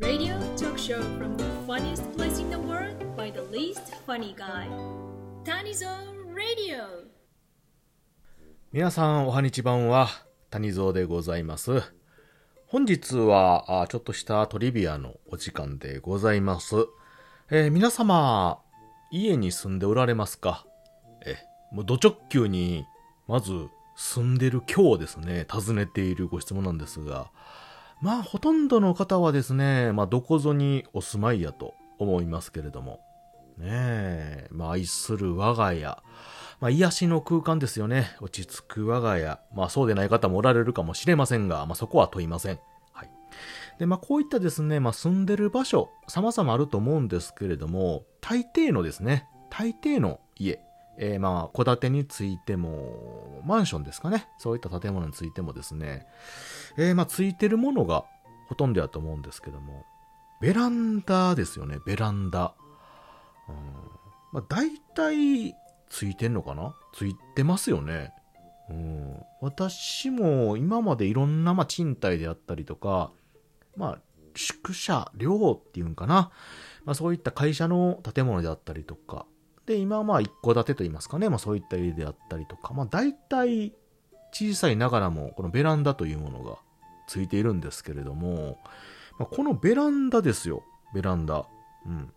Radio talk show from the funniest place in the world by the least funny guy. Tanizo Radio. 皆さん、おはにちばんは、谷蔵でございます。本日は、あちょっとしたトリビアのお時間でございます。えー皆様、家に住んでおられますか？え、もう、土直球に、まず、住んでる今日ですね、尋ねているご質問なんですが、まあ、ほとんどの方はですね、まあ、どこぞにお住まいやと思いますけれども、ねえ、まあ、愛する我が家、まあ、癒しの空間ですよね。落ち着く我が家。まあ、そうでない方もおられるかもしれませんが、まあ、そこは問いません。はい。で、まあ、こういったですね、まあ、住んでる場所、様々あると思うんですけれども、大抵のですね、大抵の家、えー、まあ、戸建てについても、マンションですかね。そういった建物についてもですね、えー、まあ、ついてるものがほとんどやと思うんですけども、ベランダですよね、ベランダ。うん、まあ、大体、ついてんのかな？ついてますよね。うん。私も今までいろんな、まあ、賃貸であったりとか、まあ、宿舎、寮っていうんかな。まあ、そういった会社の建物であったりとか。で、今はまあ、一戸建てと言いますかね。まあ、そういった家であったりとか。まあ、大体、小さいながらも、このベランダというものがついているんですけれども、まあ、このベランダですよ。ベランダ。うん。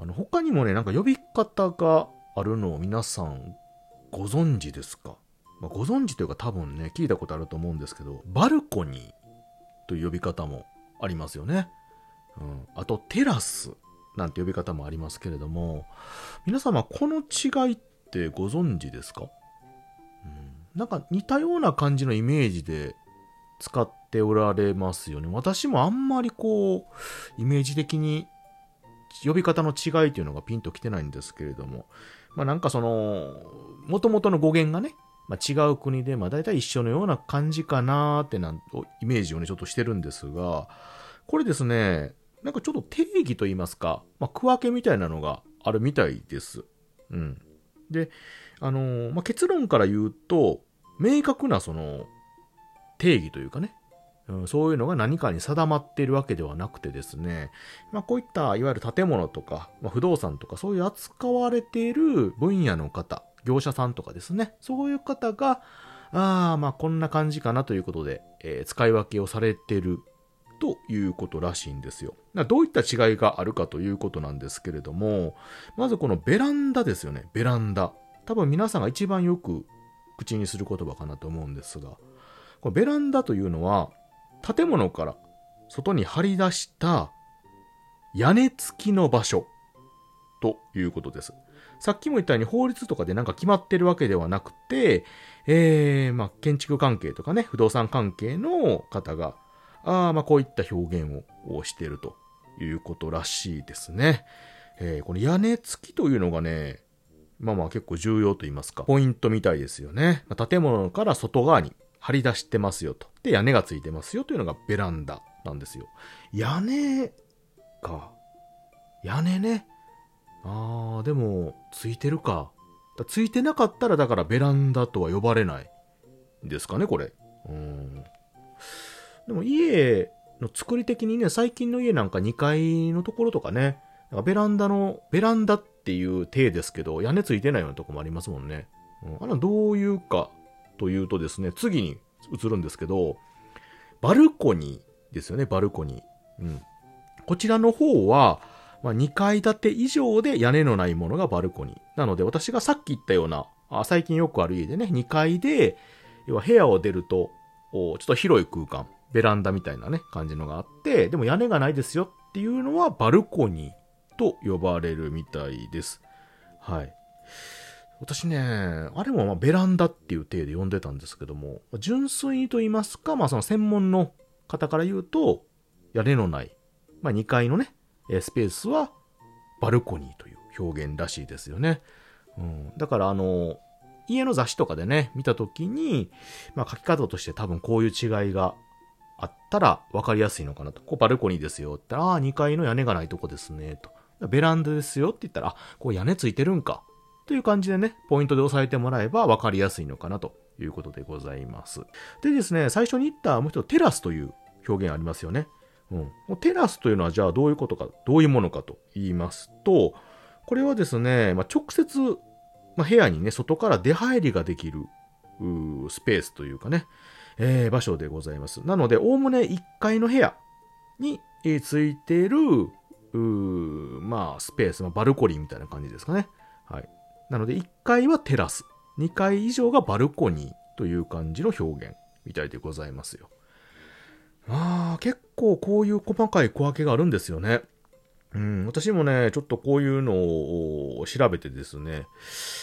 あの、他にもね、なんか呼び方があるのを皆さんご存知ですか、まあ、ご存知というか多分ね、聞いたことあると思うんですけど、バルコニーという呼び方もありますよね。うん。あと、テラスなんて呼び方もありますけれども、皆様この違いってご存知ですか？うん。なんか似たような感じのイメージで使っておられますよね。私もあんまりこう、イメージ的に呼び方の違いというのがピンときてないんですけれども、まあなんかその、元々の語源がね、まあ、違う国で、まあ大体一緒のような感じかなーってなんイメージをね、ちょっとしてるんですが、これですね、なんかちょっと定義と言いますか、まあ区分けみたいなのがあるみたいです。うん。で、あのーまあ結論から言うと、明確なその、定義というかね、うん、そういうのが何かに定まっているわけではなくてですね、まあ、こういったいわゆる建物とか、まあ、不動産とかそういう扱われている分野の方、業者さんとかですね、そういう方が、ああ、まあこんな感じかなということで、えー使い分けをされているということらしいんですよ。どういった違いがあるかということなんですけれども、まずこのベランダですよね、ベランダ。多分皆さんが一番よく口にする言葉かなと思うんですが、このベランダというのは、建物から外に張り出した屋根付きの場所ということです。さっきも言ったように法律とかでなんか決まってるわけではなくて、えー、まあ、建築関係とかね、不動産関係の方が、あーまあ、こういった表現をしているということらしいですね。えー、この屋根付きというのがね、まあまあ結構重要と言いますか、ポイントみたいですよね。まあ建物から外側に張り出してますよと。で、屋根がついてますよというのがベランダなんですよ。屋根か。屋根ね。あー、でも、ついてるか。ついてなかったらだからベランダとは呼ばれないですかね、これ。うん。でも家の作り的にね、最近の家なんか2階のところとかね、なんかベランダの、ベランダっていう体ですけど、屋根ついてないようなとこもありますもんね。うん、あれはどういうかというとですね、次に移るんですけど、バルコニーですよね、バルコニー。うん。こちらの方は、まあ、2階建て以上で屋根のないものがバルコニー。なので、私がさっき言ったような、あ最近よくある家でね、2階で、要は部屋を出ると、ちょっと広い空間、ベランダみたいなね、感じのがあって、でも屋根がないですよっていうのはバルコニーと呼ばれるみたいです。はい。私ね、あれもまベランダっていう体で呼んでたんですけども、純粋にと言いますか、まあその専門の方から言うと、屋根のない、まあ2階のね、スペースはバルコニーという表現らしいですよね。うん、だからあの、家の雑誌とかでね、見たときに、まあ書き方として多分こういう違いがあったら分かりやすいのかなと。こうバルコニーですよって言ったら、ああ、2階の屋根がないとこですね、と。ベランダですよって言ったら、あ、こう屋根ついてるんか。という感じでね、ポイントで押さえてもらえば分かりやすいのかなということでございます。でですね、最初に言ったもう一つテラスという表現ありますよね。うん。テラスというのはじゃあどういうことか、どういうものかと言いますと、これはですね、まあ、直接、まあ、部屋にね、外から出入りができる、スペースというかね、えー、場所でございます。なので、おおむね1階の部屋に、えー、ついている、まあ、スペース、まあ、バルコニーみたいな感じですかね。はい。なので、1階はテラス、2階以上がバルコニーという感じの表現みたいでございますよ。まあ、結構こういう細かい小分けがあるんですよね。うん、私もね、ちょっとこういうのを調べてですね、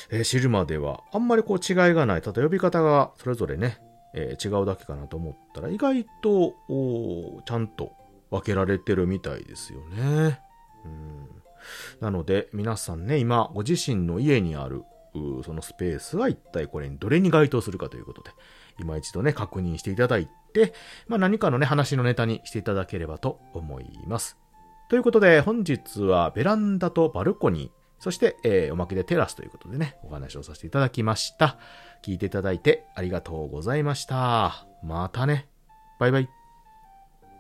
えー、知るまでは、あんまりこう違いがない。ただ呼び方がそれぞれね、えー、違うだけかなと思ったら、意外と、ちゃんと分けられてるみたいですよね。うん、なので、皆さんね、今、ご自身の家にある、そのスペースは一体これにどれに該当するかということで、今一度ね、確認していただいて、まあ何かのね、話のネタにしていただければと思います。ということで、本日はベランダとバルコニー、そして、えー、おまけでテラスということでね、お話をさせていただきました。聞いていただいてありがとうございました。またね。バイバイ。